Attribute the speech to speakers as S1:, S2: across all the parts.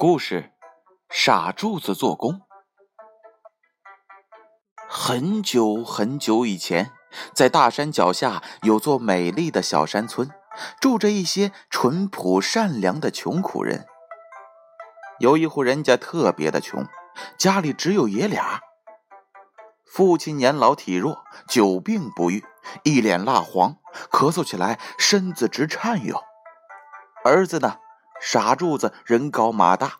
S1: 故事：傻柱子做工。很久很久以前，在大山脚下有座美丽的小山村，住着一些淳朴善良的穷苦人。有一户人家特别的穷，家里只有爷俩。父亲年老体弱，久病不愈，一脸蜡黄，咳嗽起来身子直颤悠。儿子呢？傻柱子人高马大，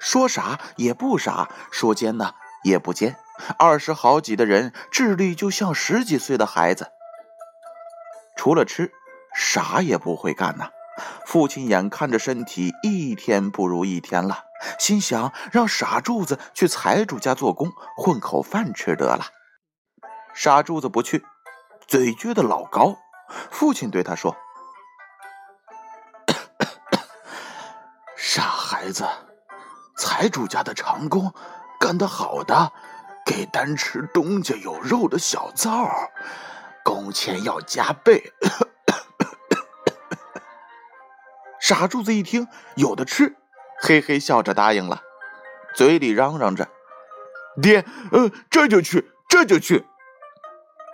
S1: 说傻也不傻，说尖呢也不尖，二十好几的人，智力就像十几岁的孩子。除了吃，啥也不会干呐。父亲眼看着身体一天不如一天了，心想让傻柱子去财主家做工，混口饭吃得了。傻柱子不去，嘴撅得老高。父亲对他说。
S2: 孩子，财主家的长工干得好的，给单吃东家有肉的小灶，工钱要加倍。
S1: 傻柱子一听有的吃，嘿嘿笑着答应了，嘴里嚷嚷着：“
S2: 爹，呃，这就去，这就去。”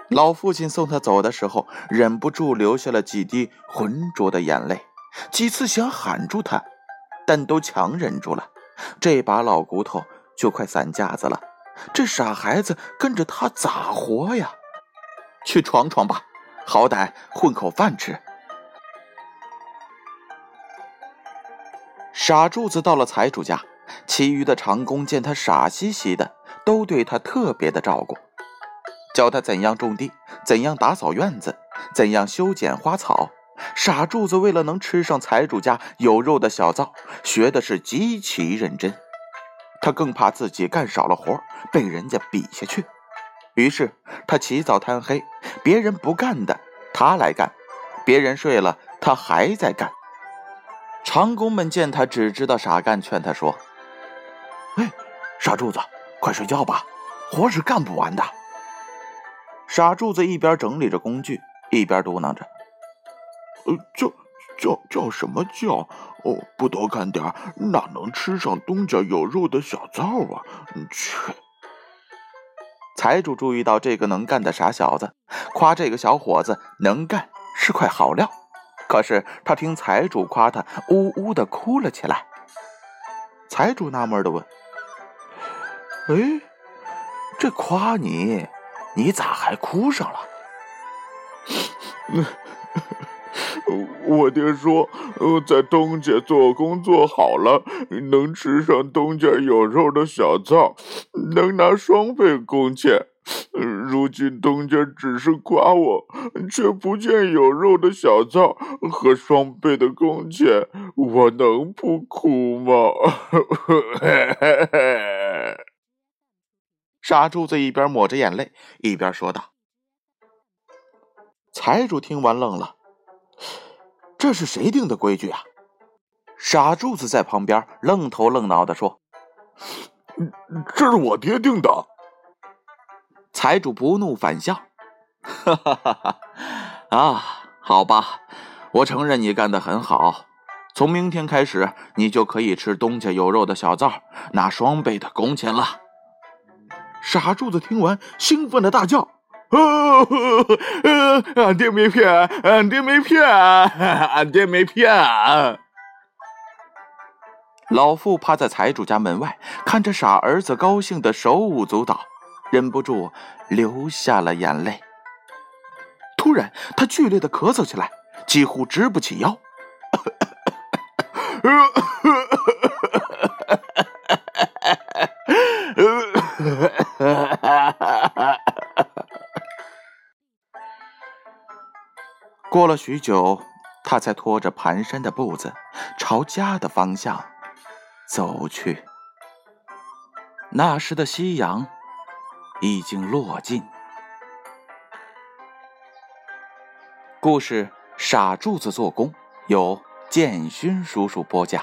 S1: 老父亲送他走的时候，忍不住流下了几滴浑浊的眼泪，几次想喊住他。但都强忍住了，这把老骨头就快散架子了。这傻孩子跟着他咋活呀？去闯闯吧，好歹混口饭吃。傻柱子到了财主家，其余的长工见他傻兮兮的，都对他特别的照顾，教他怎样种地，怎样打扫院子，怎样修剪花草。傻柱子为了能吃上财主家有肉的小灶，学的是极其认真。他更怕自己干少了活被人家比下去，于是他起早贪黑，别人不干的他来干，别人睡了他还在干。长工们见他只知道傻干，劝他说：“
S2: 哎，傻柱子，快睡觉吧，活是干不完的。”
S1: 傻柱子一边整理着工具，一边嘟囔着。
S2: 呃，叫叫叫什么叫？哦，不多干点哪能吃上东家有肉的小灶啊？去！
S1: 财主注意到这个能干的傻小子，夸这个小伙子能干是块好料。可是他听财主夸他，呜呜的哭了起来。财主纳闷的问：“
S2: 哎，这夸你，你咋还哭上了？” 我爹说，呃，在东家做工做好了，能吃上东家有肉的小灶，能拿双倍工钱。如今东家只是夸我，却不见有肉的小灶和双倍的工钱，我能不哭吗？
S1: 傻柱子一边抹着眼泪，一边说道。财主听完愣了。这是谁定的规矩啊？傻柱子在旁边愣头愣脑的说：“
S2: 这是我爹定的。”
S1: 财主不怒反笑：“哈哈哈哈！啊，好吧，我承认你干得很好。从明天开始，你就可以吃东家有肉的小灶，拿双倍的工钱了。”
S2: 傻柱子听完，兴奋的大叫。哦，俺爹没骗，俺爹没骗，俺爹没骗。
S1: 老妇趴在财主家门外，看着傻儿子高兴的手舞足蹈，忍不住流下了眼泪。突然，他剧烈的咳嗽起来，几乎直不起腰。过了许久，他才拖着蹒跚的步子朝家的方向走去。那时的夕阳已经落尽。故事《傻柱子做工》由建勋叔叔播讲。